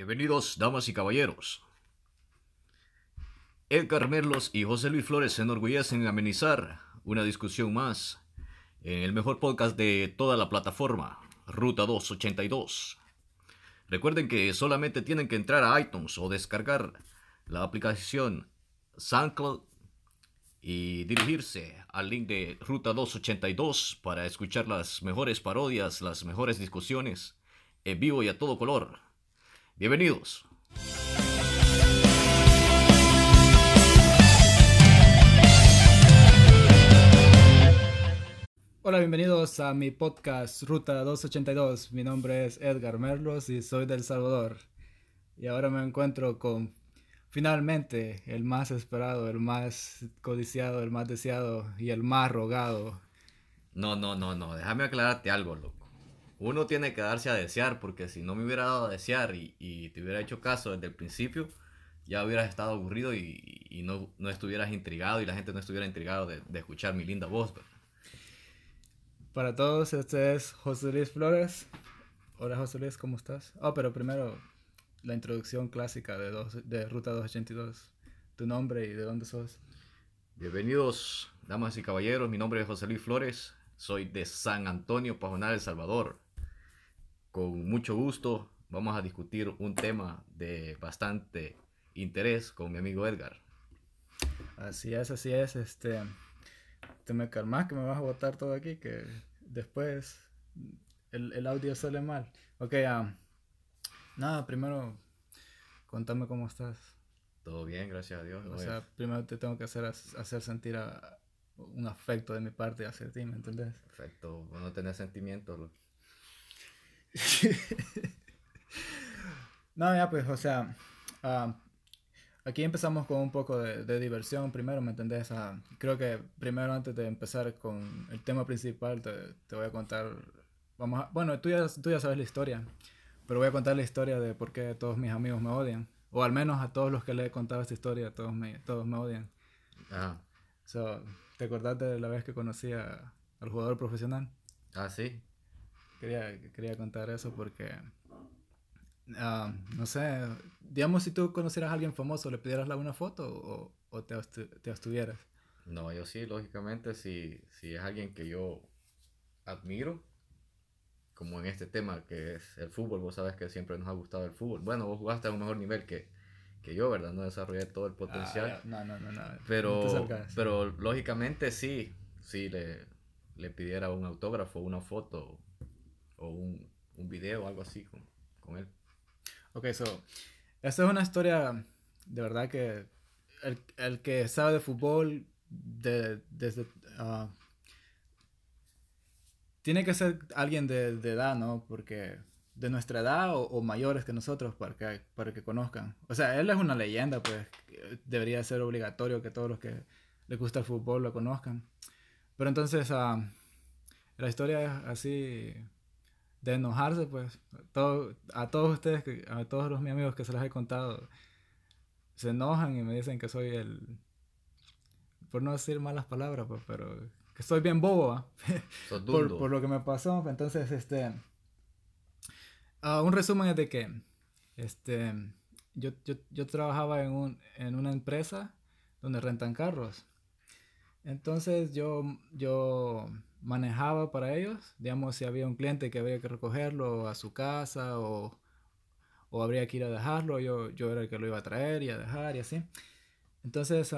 Bienvenidos, damas y caballeros. Edgar Merlos y José Luis Flores se enorgullecen en amenizar una discusión más en el mejor podcast de toda la plataforma, Ruta 282. Recuerden que solamente tienen que entrar a iTunes o descargar la aplicación SoundCloud y dirigirse al link de Ruta 282 para escuchar las mejores parodias, las mejores discusiones en vivo y a todo color. Bienvenidos. Hola, bienvenidos a mi podcast Ruta 282. Mi nombre es Edgar Merlos y soy del Salvador. Y ahora me encuentro con finalmente el más esperado, el más codiciado, el más deseado y el más rogado. No, no, no, no. Déjame aclararte algo, loco. Uno tiene que darse a desear porque si no me hubiera dado a desear y, te hubiera hecho caso desde el principio, ya hubieras estado aburrido y, no, no, estuvieras intrigado y la gente no estuviera intrigado de, escuchar mi linda voz. Para todos, este es José Luis Flores. Hola José Luis, ¿cómo estás? Oh, pero primero la introducción clásica de, de Ruta 282. Tu nombre y de dónde sos. Bienvenidos, damas y caballeros. Mi nombre es José Luis Flores. Soy de San Antonio, Pajonal, El Salvador con mucho gusto vamos a discutir un tema de bastante interés con mi amigo Edgar. Así es, así es. Este, te me calmas que me vas a botar todo aquí, que después el, audio sale mal. Ok, um, nada, primero contame cómo estás. Todo bien, gracias a Dios. O sea, primero te tengo que hacer, hacer sentir un afecto de mi parte hacia ti, ¿me entendés? Perfecto, no tener sentimientos. no, ya pues, o sea, ah, aquí empezamos con un poco de, diversión primero, ¿me entendés? Uh, creo que primero antes de empezar con el tema principal te, te voy a contar, vamos a, bueno, tú ya, tú ya sabes la historia, pero voy a contar la historia de por qué todos mis amigos me odian, o al menos a todos los que le he contado esta historia, todos me, todos me odian. Ah. So, ¿Te acordás de la vez que conocí a, al jugador profesional? Ah, sí. Quería, quería contar eso porque, ah, no sé, digamos si tú conocieras a alguien famoso, ¿le pidieras una foto o, o te, te abstuvieras? No, yo sí, lógicamente, si, si es alguien que yo admiro, como en este tema que es el fútbol, vos sabes que siempre nos ha gustado el fútbol. Bueno, vos jugaste a un mejor nivel que, que yo, ¿verdad? No desarrollé todo el potencial. Ah, no, no, no, no. Pero, pero lógicamente sí, sí le, le pidiera un autógrafo, una foto o un, un video o algo así con, con él. Ok, so, esta es una historia de verdad que el, el que sabe de fútbol de, desde... Uh, tiene que ser alguien de, de, edad, ¿no? Porque de nuestra edad o, o, mayores que nosotros para que, para que conozcan. O sea, él es una leyenda, pues debería ser obligatorio que todos los que les gusta el fútbol lo conozcan. Pero entonces, uh, la historia es así de enojarse, pues. Todo, a todos ustedes, a todos los mis amigos que se los he contado, se enojan y me dicen que soy el. Por no decir malas palabras, pues, pero que soy bien bobo, por, por, lo que me pasó. Entonces, este. Uh, un resumen es de que. Este. Yo, yo, yo trabajaba en, un, en una empresa donde rentan carros. Entonces yo, yo manejaba para ellos, digamos, si había un cliente que había que recogerlo a su casa o, o habría que ir a dejarlo, yo, yo era el que lo iba a traer y a dejar y así. Entonces,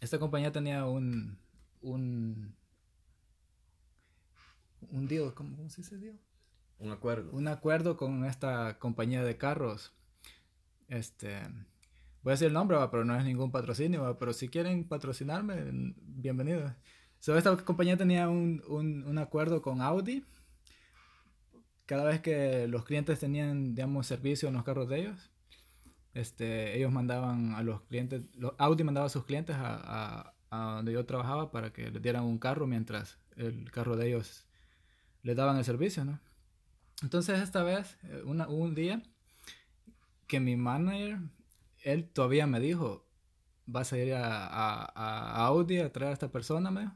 esta compañía tenía un, un, un deal, ¿cómo, ¿cómo, se dice deal? Un acuerdo. Un acuerdo con esta compañía de carros. Este, voy a decir el nombre, pero no es ningún patrocinio, pero si quieren patrocinarme, bienvenido esta compañía tenía un, un, un, acuerdo con Audi. Cada vez que los clientes tenían, digamos, servicio en los carros de ellos, este, ellos mandaban a los clientes, Audi mandaba a sus clientes a, a, donde yo trabajaba para que les dieran un carro mientras el carro de ellos les daban el servicio, ¿no? Entonces esta vez, eh, una, un día, que mi manager, él todavía me dijo, vas a ir a, a, a Audi a traer a esta persona, me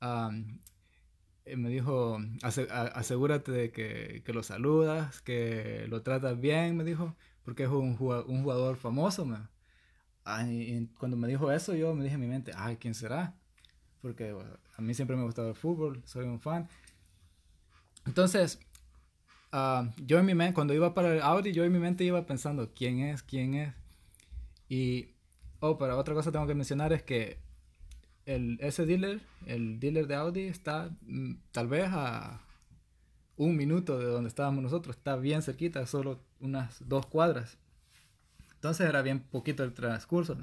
eh, me dijo, asegúrate de que, que, lo saludas, que lo tratas bien, me dijo, porque es un jugador, un jugador famoso. Me. y cuando me dijo eso, yo me dije en mi mente, ay, ¿quién será? Porque a mí siempre me ha gustado el fútbol, soy un fan. Entonces, ah, yo en mi mente, cuando iba para el Audi, yo en mi mente iba pensando, ¿quién es? ¿quién es? Y, oh, pero otra cosa tengo que mencionar es que el, ese dealer, el dealer de Audi, está mm, tal vez a un minuto de donde estábamos nosotros, está bien cerquita, solo unas dos cuadras. Entonces era bien poquito el transcurso.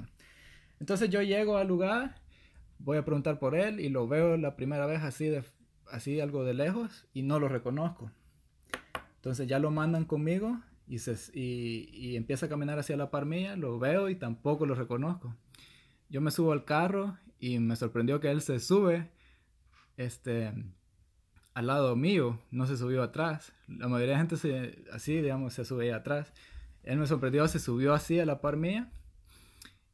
Entonces yo llego al lugar, voy a preguntar por él y lo veo la primera vez así, de, así algo de lejos y no lo reconozco. Entonces ya lo mandan conmigo y, se, y, y empieza a caminar hacia la par lo veo y tampoco lo reconozco. Yo me subo al carro y me sorprendió que él se sube este, al lado mío, no se subió atrás. La mayoría de gente se, así, digamos, se subía atrás. Él me sorprendió, se subió así a la par mía.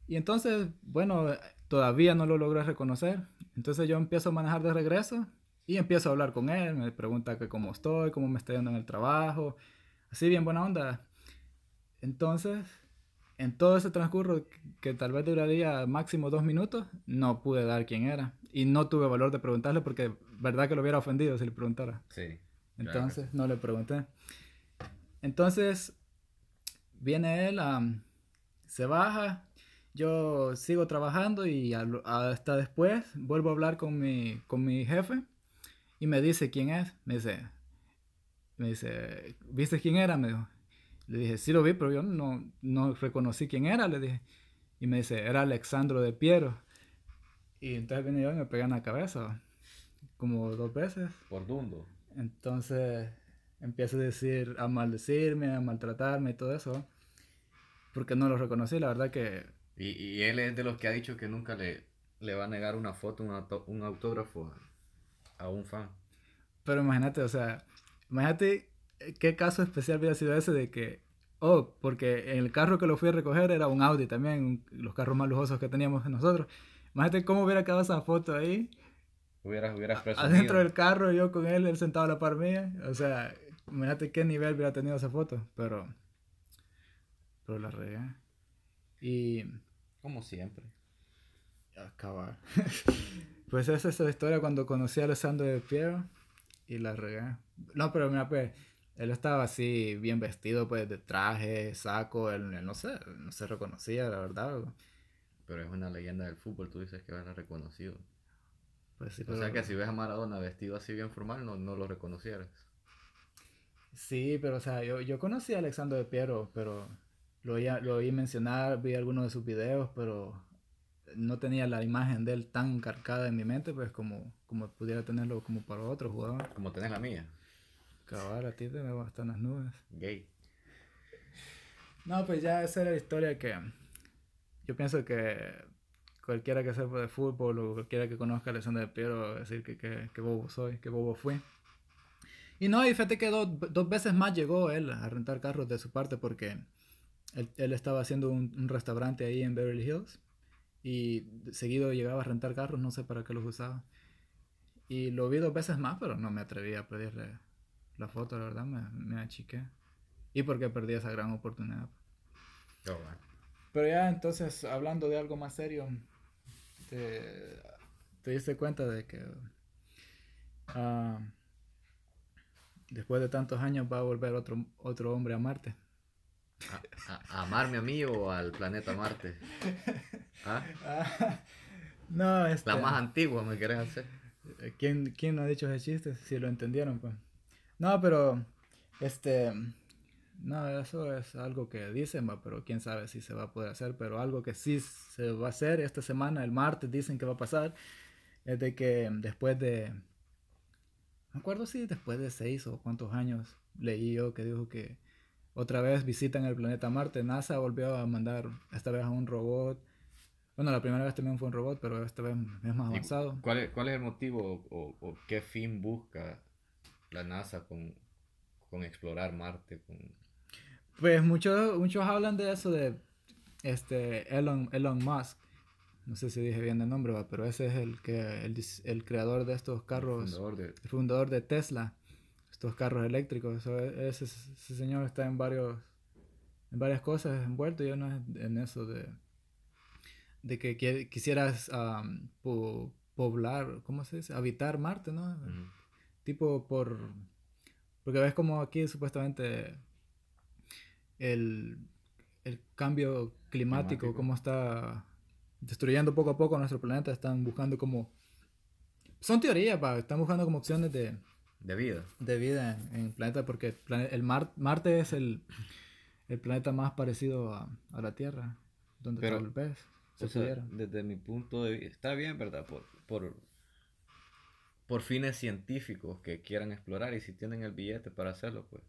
Y entonces, bueno, todavía no lo logré reconocer. Entonces yo empiezo a manejar de regreso y empiezo a hablar con él. Me pregunta que cómo estoy, cómo me está yendo en el trabajo. Así, bien buena onda. Entonces, en todo ese transcurso, que, tal vez duraría máximo dos minutos, no pude dar quién era. Y no tuve valor de preguntarle porque, verdad que lo hubiera ofendido si le preguntara. Sí. Entonces, no le pregunté. Entonces, viene él, se baja, yo sigo trabajando y hasta después vuelvo a hablar con mi, con mi jefe y me dice quién es. Me dice, me dice, ¿viste quién era? Me dijo, le dije, sí lo vi, pero yo no, no reconocí quién era, le dije. Y me dice, era Alexandro de Piero. Y entonces vine yo y me pegué en la cabeza, como dos veces. Por dundo. Entonces empiezo a decir, a maldecirme, a maltratarme y todo eso. Porque no lo reconocí, la verdad que... Y, y él es de los que ha dicho que nunca le, le va a negar una foto, un, un autógrafo a un fan. Pero imagínate, o sea, imagínate qué caso especial hubiera sido ese de que, oh, porque en el carro que lo fui a recoger era un Audi también, los carros más lujosos que teníamos nosotros. Imagínate cómo hubiera quedado esa foto ahí. Hubieras, hubieras Adentro del carro, yo con él, él sentado a la par mía. O sea, imagínate qué nivel hubiera tenido esa foto. Pero, pero la regué. Y... Como siempre. Acabar. pues esa es la historia cuando conocí a Alessandro de Piero y la regué. No, pero mira, pues él estaba así, bien vestido, pues, de traje, saco, él, no sé, no se reconocía, la verdad. Pero es una leyenda del fútbol, tú dices que va a ser reconocido. Pues sí, o sea que si ves a Maradona vestido así bien formal, no, no lo reconocieras. Sí, pero o sea, yo, yo conocí a Alexandro de Piero, pero lo oí, lo oí mencionar, vi algunos de sus videos, pero no tenía la imagen de él tan cargada en mi mente, pues como, como pudiera tenerlo como para otro jugador. Como tenés la mía. Cabal, a ti te me bastan las nubes. Gay. No, pues ya esa era la historia que yo pienso que cualquiera que sepa de fútbol o cualquiera que conozca a Alessandro de Piero va a decir que, que, bobo soy, que bobo fui. Y no, y fíjate que dos veces más llegó él a rentar carros de su parte porque él, él estaba haciendo un, un, restaurante ahí en Beverly Hills y seguido llegaba a rentar carros, no sé para qué los usaba. Y lo vi dos veces más, pero no me atreví a pedirle la foto, la verdad, me, me achiqué. Y porque perdí esa gran oportunidad. Oh, Pero ya entonces, hablando de algo más serio, te, te diste cuenta de que uh, después de tantos años va a volver otro, otro hombre a Marte. ¿A, amarme a mí o al planeta Marte? ¿Ah? no, este, La más antigua me querés hacer. ¿Quién, ¿Quién no ha dicho ese chiste? Si lo entendieron, pues. No, pero, este, no, eso es algo que dicen, pero quién sabe si se va a poder hacer, pero algo que sí se va a hacer esta semana, el martes dicen que va a pasar, es de que después de, no me acuerdo si después de seis o cuántos años leí yo que dijo que otra vez visitan el planeta Marte, NASA volvió a mandar esta vez a un robot, bueno, la primera vez también fue un robot, pero esta vez es más avanzado. ¿Cuál es, cuál es el motivo o, o qué fin busca la NASA con, con explorar Marte. Con... Pues muchos, muchos hablan de eso de este Elon, Elon Musk. no sé si dije bien el nombre, ¿va? pero ese es el, que, el, el creador de estos carros, Fundador de- el fundador de Tesla, estos carros eléctricos. Ese, ese señor está en varios en varias cosas envuelto y uno es en eso de, de que qui- quisieras po- poblar, ¿cómo se dice? Habitar Marte, ¿no? Tipo por... Porque ves como aquí supuestamente el, el cambio climático, Climático. cómo está destruyendo poco a poco nuestro planeta, están buscando como... Son teorías, pa, están buscando como opciones de, De vida. de vida en, en el planeta porque el, el Mar- Marte es el, el planeta más parecido a, a la Tierra, donde Pero, se O sea, pudiera. desde mi punto de vista, está bien, ¿verdad? Por, por, por fines científicos que quieran explorar y si tienen el billete para hacerlo, pues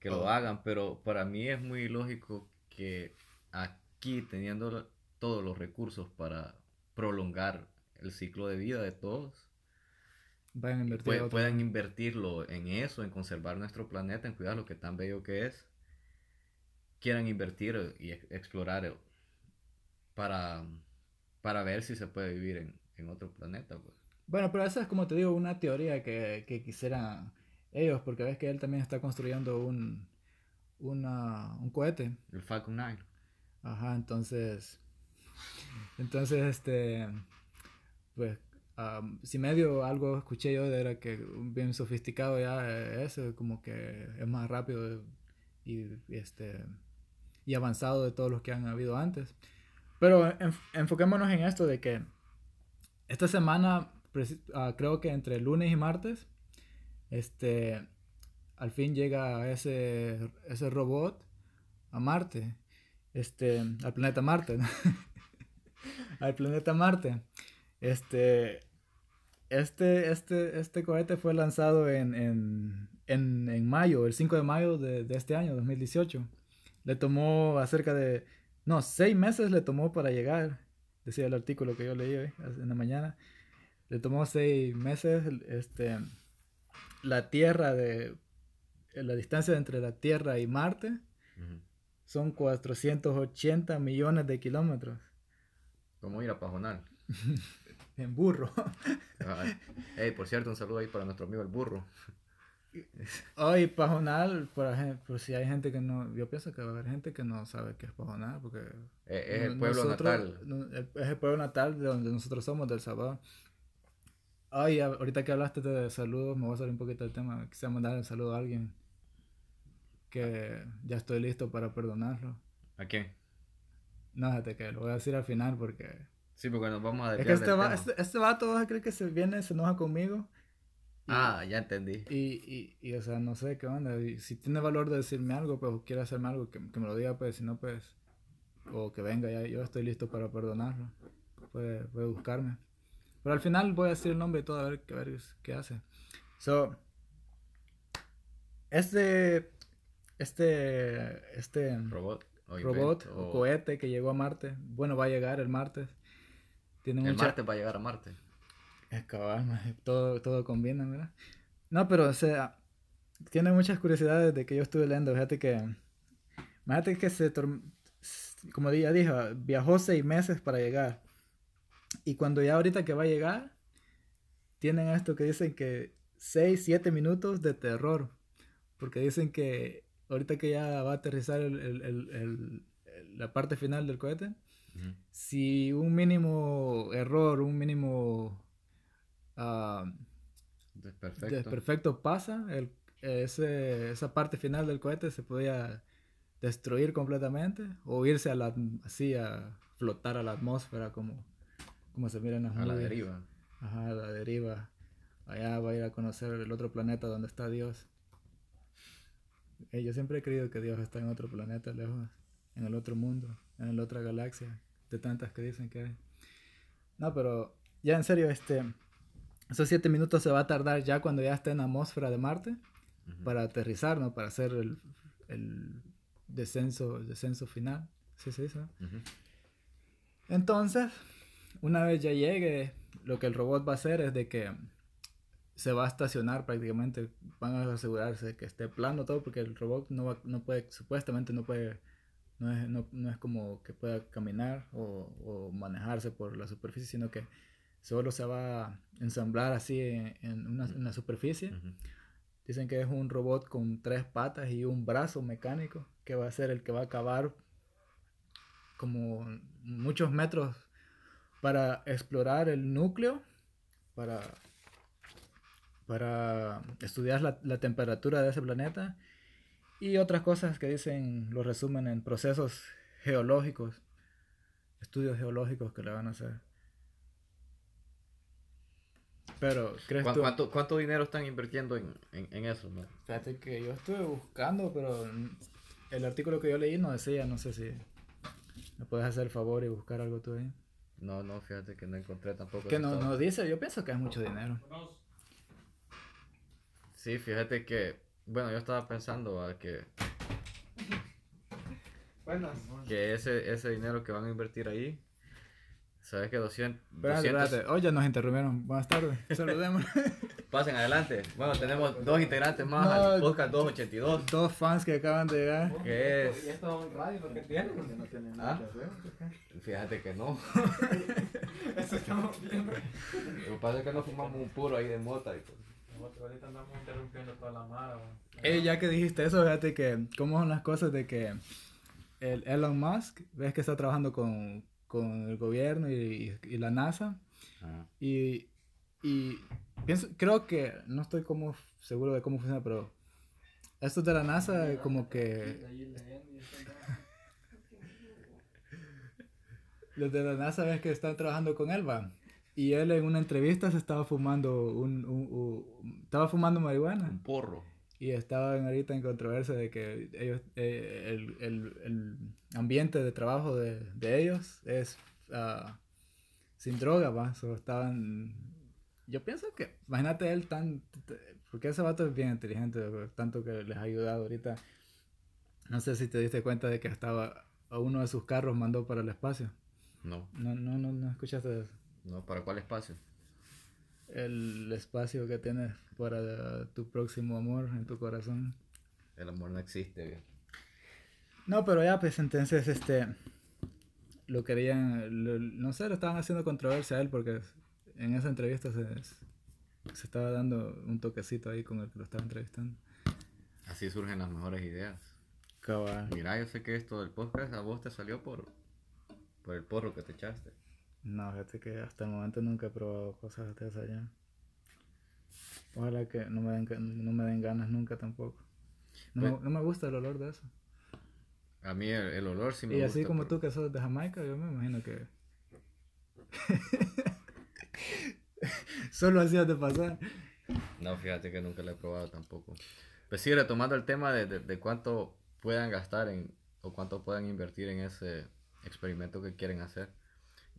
que lo Oh. hagan. Pero para mí es muy lógico que aquí, teniendo todos los recursos para prolongar el ciclo de vida de todos, Vayan a invertir pue- a otro- puedan invertirlo en eso, en conservar nuestro planeta, en cuidar lo que tan bello que es, quieran invertir y ex- explorar eh, para, para ver si se puede vivir en, en otro planeta. Pues. Bueno, pero esa es como te digo, una teoría que, que quisieran ellos, porque ves que él también está construyendo un, una, un cohete. El Falcon 9. Ajá, entonces, entonces, este, pues, am, si medio algo escuché yo de era que bien sofisticado ya eso, como que es más rápido y, y, este, y avanzado de todos los que han habido antes. Pero enf- enfoquémonos en esto de que esta semana, ah, creo que entre lunes y martes, este, al fin llega ese, ese robot a Marte, este, al planeta Marte, al planeta Marte. Este, este, este, este cohete fue lanzado en, en, en, en mayo, el 5 de mayo de, de este año, 2018. Le tomó acerca de, no, seis meses le tomó para llegar, decía el artículo que yo leí hoy, en la mañana. Le tomó seis meses, este, la Tierra de, la distancia entre la Tierra y Marte son 480 millones de kilómetros ¿Cómo ir a Pajonal? en burro. hey, por cierto, un saludo ahí para nuestro amigo el burro. Hoy Pajonal, por ejemplo, si hay gente que no, yo pienso que va a haber gente que no sabe qué es Pajonal, porque Eh, es el pueblo nosotros- natal. es el pueblo natal de donde nosotros somos, del Salvador. Ay, ahorita que hablaste de saludos, me voy a salir un poquito del tema. Quisiera mandar un saludo a alguien que ya estoy listo para perdonarlo. ¿A quién? No, fíjate que lo voy a decir al final porque Sí, porque nos vamos a es que este, va, este, este vato vas a creer que se viene, se enoja conmigo. Y- Ah, ya entendí. Y, y, y, o sea, no sé qué onda. Y si tiene valor de decirme algo, pues, o quiere hacerme algo, que, que me lo diga, pues, si no, pues, o que venga, ya yo estoy listo para perdonarlo. Puede, puede buscarme. Pero al final voy a decir el nombre y todo, a ver, a ver qué hace. So, este, este, este Robot. O robot invento, o cohete que llegó a Marte, bueno, va a llegar el martes. Tiene El mucha, Marte va a llegar a Marte. es cabal, todo, todo combina, ¿verdad? No, pero o sea, tiene muchas curiosidades de que yo estuve leyendo. Fíjate que, fíjate que se, como ya dijo, viajó seis meses para llegar. Y cuando ya ahorita que va a llegar, tienen esto que dicen que seis, siete minutos de terror. Porque dicen que ahorita que ya va a aterrizar el- el- el- la parte final del cohete, si un mínimo error, un mínimo ah, Desperfecto. desperfecto pasa, el, ese, esa parte final del cohete se podía destruir completamente o irse a la, así a flotar a la atmósfera como, como se mira en las a la deriva. Ajá, a la deriva. Allá va a ir a conocer el otro planeta donde está Dios. Eh, yo siempre he creído que Dios está en otro planeta lejos, en el otro mundo, en la otra galaxia, de tantas que dicen que. No, pero ya en serio, este, esos siete minutos se va a tardar ya cuando ya esté en la atmósfera de Marte Ujú. para aterrizar, ¿no? Para hacer el, el descenso, el descenso final. ¿Sí se dice? no? Ujú. Entonces, una vez ya llegue, lo que el robot va a hacer es de que se va a estacionar prácticamente, van a asegurarse que esté plano todo, porque el robot no, va- no puede, supuestamente no puede No es, no, no es como que pueda caminar o, o, manejarse por la superficie, sino que solo se va a ensamblar así en, en, una, en la superficie. Dicen que es un robot con tres patas y un brazo mecánico que va a ser el que va a acabar como muchos metros para explorar el núcleo, para, para estudiar la, la temperatura de ese planeta y otras cosas que dicen, lo resumen en procesos geológicos, estudios geológicos que le van a hacer. Pero, ¿crees ¿Cu ¿cuánto, ¿Cuánto dinero están invirtiendo en, en, en, eso? No? Fíjate que yo estuve buscando, pero el artículo que yo leí no decía, no sé si me puedes hacer el favor y buscar algo tú ahí. No, no, fíjate que no encontré tampoco. Que no, no dice, yo pienso que es mucho dinero. Sí, fíjate que bueno, yo estaba pensando a que. Bueno, que ese, ese dinero que van a invertir ahí. ¿Sabes que 200. Espérate, 200... espérate. Oye, nos interrumpieron. Buenas tardes. Saludemos. Pasen adelante. Bueno, tenemos dos integrantes más no, al podcast 282. Dos fans que acaban de llegar. ¿Qué es? ¿Y esto es radio lo que tienen? Porque no tienen nada ¿Ah? que hacer. Fíjate que no. Eso estamos viendo. Lo que pasa es que no fumamos un puro ahí de mota y pues. Ahorita andamos interrumpiendo toda la mara. Eh, ya que dijiste eso, fíjate que cómo son las cosas de que el Elon Musk, ves que está trabajando con, con el gobierno y, y la NASA. Y, y pienso, creo que, no estoy como seguro de cómo funciona, pero estos de la NASA como que... Los de la NASA ves que están trabajando con él, va. Y él en una entrevista se estaba fumando un, un, un, estaba fumando marihuana. Un porro. Y estaban ahorita en controversia de que ellos, eh, el, el, el, ambiente de trabajo de, de ellos es uh, sin droga, va. So, estaban, yo pienso que, imagínate él tan, porque ese vato es bien inteligente, tanto que les ha ayudado ahorita. No sé si te diste cuenta de que estaba a uno de sus carros mandó para el espacio. No. No, no, no, no escuchaste eso. No, ¿para cuál espacio? El espacio que tienes para tu próximo amor en tu corazón. El amor no existe, bien. No, pero ya, pues entonces, este. Lo querían. Lo, no sé, lo estaban haciendo controversia a él porque en esa entrevista se, se estaba dando un toquecito ahí con el que lo estaba entrevistando. Así surgen las mejores ideas. Cabal. Mira, yo sé que esto del podcast a vos te salió por, por el porro que te echaste. No, fíjate que hasta el momento nunca he probado cosas de esas allá. Ojalá que no me den, no me den ganas nunca tampoco. No, Pues- me, no me gusta el olor de eso. A mí el, el olor sí me y gusta. así como pero- tú que sos de Jamaica, yo me imagino que... Solo hacías de pasar. No, fíjate que nunca lo he probado tampoco. Pues sí, retomando el tema de, de, de cuánto puedan gastar en, o cuánto puedan invertir en ese experimento que quieren hacer.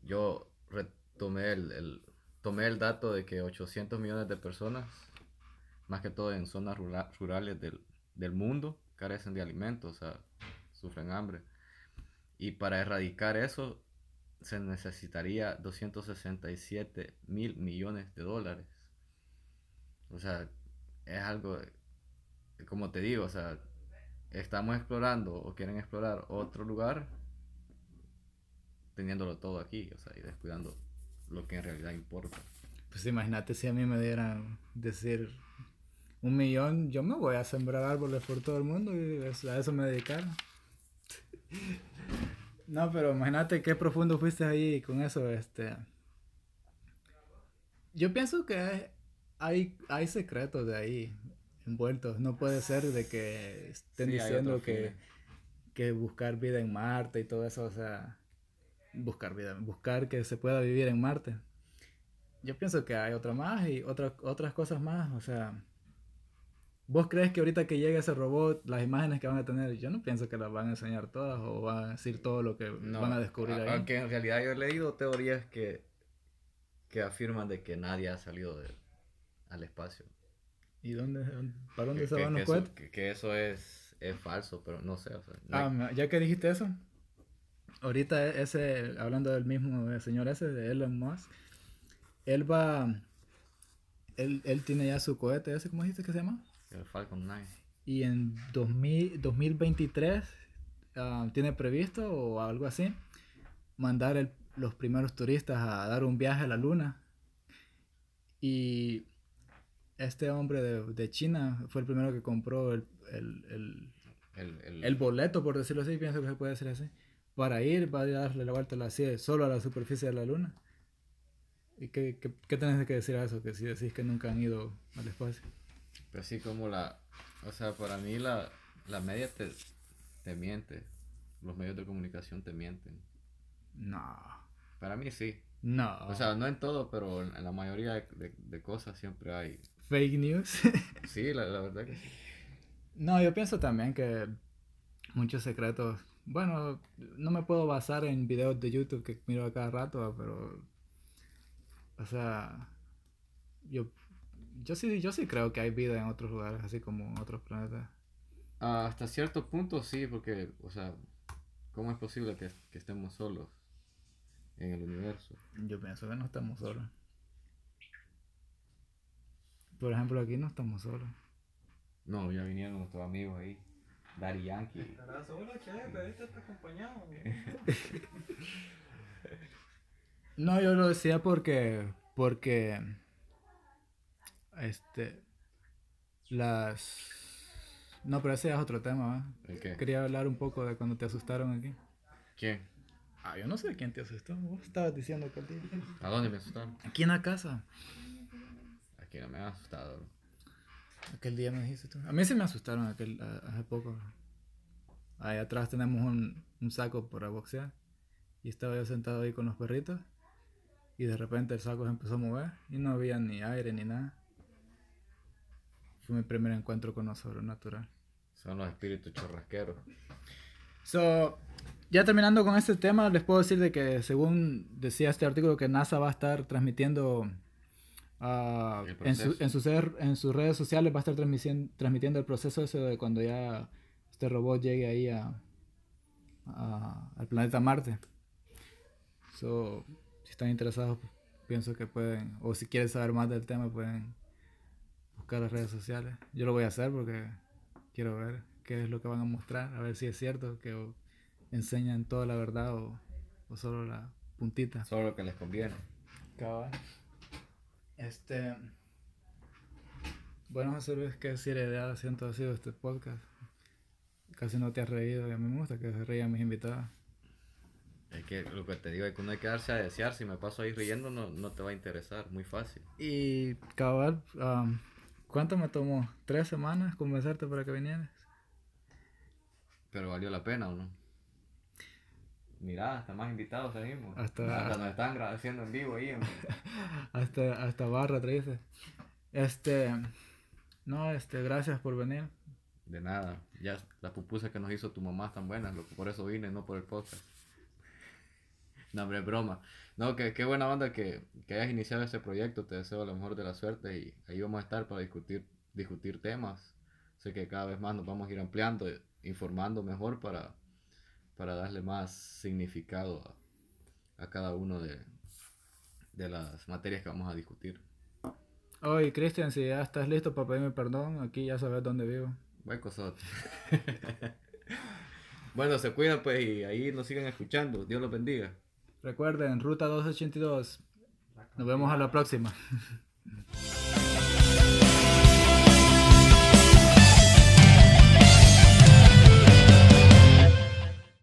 Yo retomé el, el, tomé el dato de que 800 millones de personas, más que todo en zonas rura- rurales del, del mundo, carecen de alimentos, o sea, sufren hambre. Y para erradicar eso se necesitaría 267 mil millones de dólares. O sea, es algo, como te digo, o sea, estamos explorando o quieren explorar otro lugar teniéndolo todo aquí, o sea, y descuidando lo que en realidad importa. Pues imagínate si a mí me dieran decir un millón, yo me voy a sembrar árboles por todo el mundo y a eso me dedicaron. No, pero imagínate qué profundo fuiste ahí con eso, este. Yo pienso que hay, hay secretos de ahí envueltos. No puede ser de que estén Sí, diciendo que, que buscar vida en Marte y todo eso, o sea, buscar vida, buscar que se pueda vivir en Marte. Yo pienso que hay otra más y otra, otras cosas más, o sea, ¿vos crees que ahorita que llegue ese robot, las imágenes que van a tener, yo no pienso que las van a enseñar todas o van a decir todo lo que No, van a descubrir a- ahí? Aunque en realidad yo he leído teorías que, que afirman de que nadie ha salido de- al espacio. ¿Y dónde, para dónde Que, se que- van que los eso, cohetes? que- que eso es, es falso, pero no sé, o sea, no Ah, hay- ya que dijiste eso, ahorita e- ese, hablando del mismo eh, señor ese, de Elon Musk, él va, él, él tiene ya su cohete ese, ¿cómo dijiste que se llama? El Falcon 9. Y en 2000, 2023 ah, tiene previsto o algo así mandar el- los primeros turistas a dar un viaje a la luna. Y este hombre de, de China fue el primero que compró el, el- el- El, el- el boleto, por decirlo así, pienso que se puede decir así, para ir, para ir a darle la vuelta a la así, solo a la superficie de la luna. ¿Y qué, qué, qué tenés que decir a eso? Que si decís que nunca han ido al espacio. Pero así como la, o sea, para mí la, la media te, te miente. Los medios de comunicación te mienten. No, Para mí sí. no. O sea, no en todo, pero en, la mayoría de, de- de cosas siempre hay. fake news. Sí, la, la verdad que sí. No, yo pienso también que muchos secretos. Bueno, no me puedo basar en videos de YouTube que miro a cada rato, pero. O sea. Yo, yo, sí, yo sí creo que hay vida en otros lugares, así como en otros planetas. Ah, hasta cierto punto sí, porque, o sea, ¿cómo es posible que, que estemos solos en el universo? Yo pienso que no estamos solos. Por ejemplo, aquí no estamos solos. No, ya vinieron nuestros amigos ahí. Daddy Yankee. Estará solo, pero este está acompañado. No, yo lo decía porque. Porque. Este. Las. No, pero ese es otro tema, ¿va? ¿El qué? Quería hablar un poco de cuando te asustaron aquí. ¿Quién? Ah, yo no sé quién te asustó. Vos estabas diciendo que a ti. ¿A dónde me asustaron? Aquí en la casa. Aquí no me han asustado. Aquel día me dijiste tú. A mí sí me asustaron aquel, hace poco. Ahí atrás tenemos un, un saco para boxear. Y estaba yo sentado ahí con los perritos. Y de repente el saco se empezó a mover. Y no había ni aire ni nada. Fue mi primer encuentro con lo sobrenatural. Son los espíritus chorrasqueros. So, ya terminando con este tema, les puedo decir de que según decía este artículo que NASA va a estar transmitiendo El en, su- en, sus, en sus redes sociales, va a estar transmisión- transmitiendo el proceso ese de cuando ya este robot llegue ahí a, a- al planeta Marte. So, si están interesados, pienso que pueden, o si quieren saber más del tema, pueden buscar las redes sociales. Yo lo voy a hacer porque quiero ver qué es lo que van a mostrar, a ver si es cierto que enseñan toda la verdad o, o solo la puntita. Solo lo que les conviene. Cabal. Este. Bueno, José Luis, qué seriedad siento ha sido este podcast. Casi no te has reído y a mí me gusta que se rían mis invitados. Es que lo que te digo es que uno hay que darse a desear. Si me paso ahí riendo, no, no te va a interesar. Muy fácil. Y cabal, am, ¿cuánto me tomó? ¿Tres semanas convencerte para que vinieras? Pero valió la pena o no. Mira, hasta más invitados seguimos. Hasta- Hasta nos están gra- haciendo en vivo ahí. Hasta, hasta barra te dice. Este. No, este, gracias por venir. De nada. Ya las pupusas que nos hizo tu mamá están buenas, loco. Por eso vine, no por el podcast. No, hombre, broma. No, que qué buena onda que, que hayas iniciado este proyecto. Te deseo la mejor de la suerte y ahí vamos a estar para discutir, discutir temas. Sé que cada vez más nos vamos a ir ampliando, informando mejor para, para darle más significado a, a cada uno de, de las materias que vamos a discutir. Oye, Cristian, si ya estás listo para pedirme perdón, aquí ya sabes dónde vivo. Buen cosote. bueno, se cuidan pues y ahí nos siguen escuchando. Dios los bendiga. Recuerden, Ruta 282. Nos vemos a la próxima.